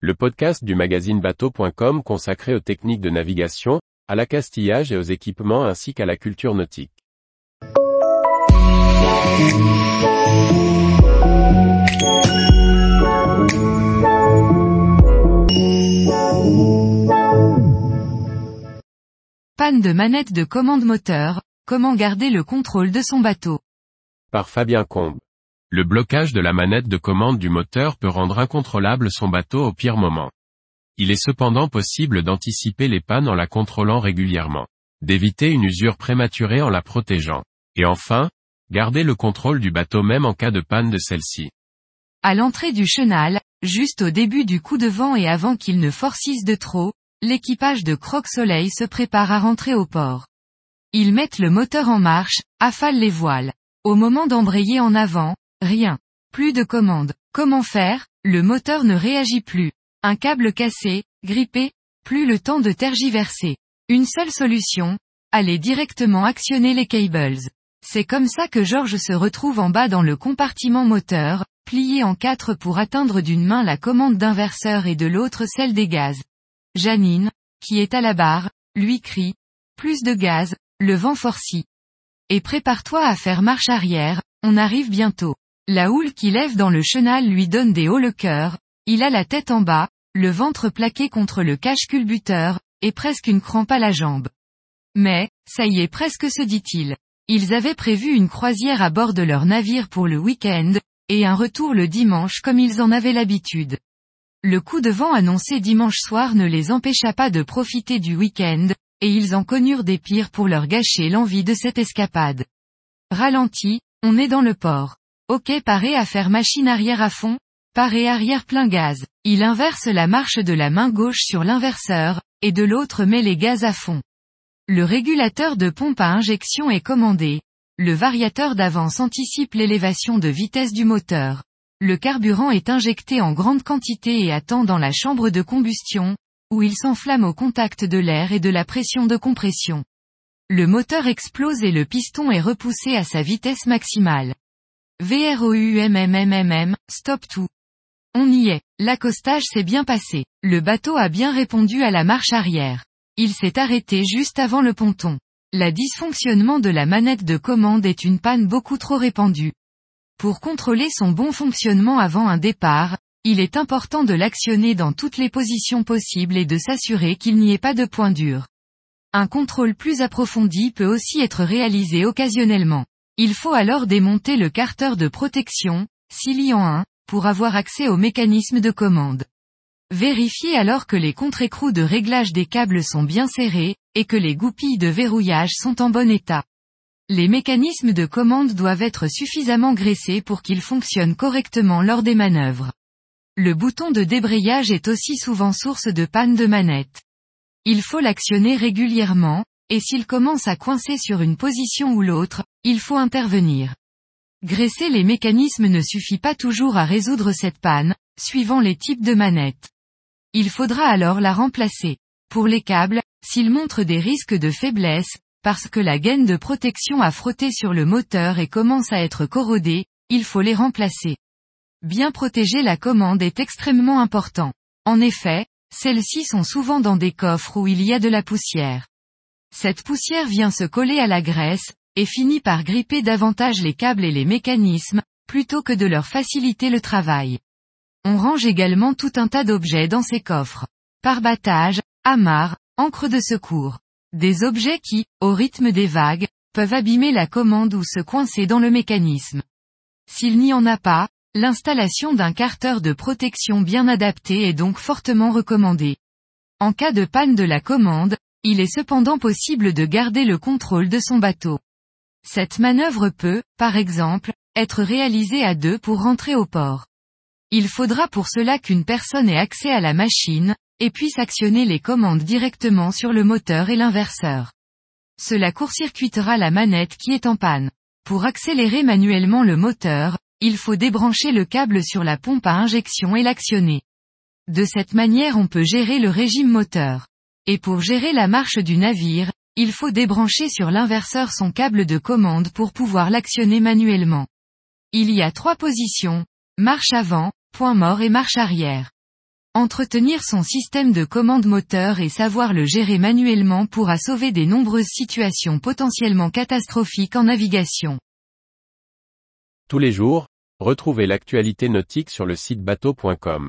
le podcast du magazine bateau.com consacré aux techniques de navigation, à l'accastillage et aux équipements ainsi qu'à la culture nautique. Panne de manette de commande moteur, comment garder le contrôle de son bateau? Par Fabien Combe. Le blocage de la manette de commande du moteur peut rendre incontrôlable son bateau au pire moment. Il est cependant possible d'anticiper les pannes en la contrôlant régulièrement, d'éviter une usure prématurée en la protégeant, et enfin, garder le contrôle du bateau même en cas de panne de celle-ci. À l'entrée du chenal, juste au début du coup de vent et avant qu'il ne forcisse de trop, l'équipage de Croque Soleil se prépare à rentrer au port. Ils mettent le moteur en marche, affalent les voiles. Au moment d'embrayer en avant, Rien. Plus de commande. Comment faire? Le moteur ne réagit plus. Un câble cassé, grippé, plus le temps de tergiverser. Une seule solution, aller directement actionner les cables. C'est comme ça que Georges se retrouve en bas dans le compartiment moteur, plié en quatre pour atteindre d'une main la commande d'inverseur et de l'autre celle des gaz. Janine, qui est à la barre, lui crie, plus de gaz, le vent forcit. Et prépare-toi à faire marche arrière, on arrive bientôt. La houle qui lève dans le chenal lui donne des hauts le cœur, il a la tête en bas, le ventre plaqué contre le cache-culbuteur, et presque une crampe à la jambe. Mais, ça y est presque se dit-il. Ils avaient prévu une croisière à bord de leur navire pour le week-end, et un retour le dimanche comme ils en avaient l'habitude. Le coup de vent annoncé dimanche soir ne les empêcha pas de profiter du week-end, et ils en connurent des pires pour leur gâcher l'envie de cette escapade. Ralenti, on est dans le port. Ok paré à faire machine arrière à fond, paré arrière plein gaz. Il inverse la marche de la main gauche sur l'inverseur, et de l'autre met les gaz à fond. Le régulateur de pompe à injection est commandé. Le variateur d'avance anticipe l'élévation de vitesse du moteur. Le carburant est injecté en grande quantité et attend dans la chambre de combustion, où il s'enflamme au contact de l'air et de la pression de compression. Le moteur explose et le piston est repoussé à sa vitesse maximale. VROUMMMM, stop tout. On y est. L'accostage s'est bien passé. Le bateau a bien répondu à la marche arrière. Il s'est arrêté juste avant le ponton. La dysfonctionnement de la manette de commande est une panne beaucoup trop répandue. Pour contrôler son bon fonctionnement avant un départ, il est important de l'actionner dans toutes les positions possibles et de s'assurer qu'il n'y ait pas de point dur. Un contrôle plus approfondi peut aussi être réalisé occasionnellement. Il faut alors démonter le carter de protection, s'il y en a pour avoir accès au mécanisme de commande. Vérifiez alors que les contre-écrous de réglage des câbles sont bien serrés, et que les goupilles de verrouillage sont en bon état. Les mécanismes de commande doivent être suffisamment graissés pour qu'ils fonctionnent correctement lors des manœuvres. Le bouton de débrayage est aussi souvent source de panne de manette. Il faut l'actionner régulièrement, et s'il commence à coincer sur une position ou l'autre, il faut intervenir. Graisser les mécanismes ne suffit pas toujours à résoudre cette panne, suivant les types de manettes. Il faudra alors la remplacer. Pour les câbles, s'ils montrent des risques de faiblesse, parce que la gaine de protection a frotté sur le moteur et commence à être corrodée, il faut les remplacer. Bien protéger la commande est extrêmement important. En effet, celles-ci sont souvent dans des coffres où il y a de la poussière. Cette poussière vient se coller à la graisse, et finit par gripper davantage les câbles et les mécanismes, plutôt que de leur faciliter le travail. On range également tout un tas d'objets dans ces coffres. Parbattage, amarres, encre de secours. Des objets qui, au rythme des vagues, peuvent abîmer la commande ou se coincer dans le mécanisme. S'il n'y en a pas, l'installation d'un carter de protection bien adapté est donc fortement recommandée. En cas de panne de la commande, il est cependant possible de garder le contrôle de son bateau. Cette manœuvre peut, par exemple, être réalisée à deux pour rentrer au port. Il faudra pour cela qu'une personne ait accès à la machine, et puisse actionner les commandes directement sur le moteur et l'inverseur. Cela court-circuitera la manette qui est en panne. Pour accélérer manuellement le moteur, il faut débrancher le câble sur la pompe à injection et l'actionner. De cette manière on peut gérer le régime moteur. Et pour gérer la marche du navire, il faut débrancher sur l'inverseur son câble de commande pour pouvoir l'actionner manuellement. Il y a trois positions, marche avant, point mort et marche arrière. Entretenir son système de commande moteur et savoir le gérer manuellement pourra sauver des nombreuses situations potentiellement catastrophiques en navigation. Tous les jours, retrouvez l'actualité nautique sur le site bateau.com.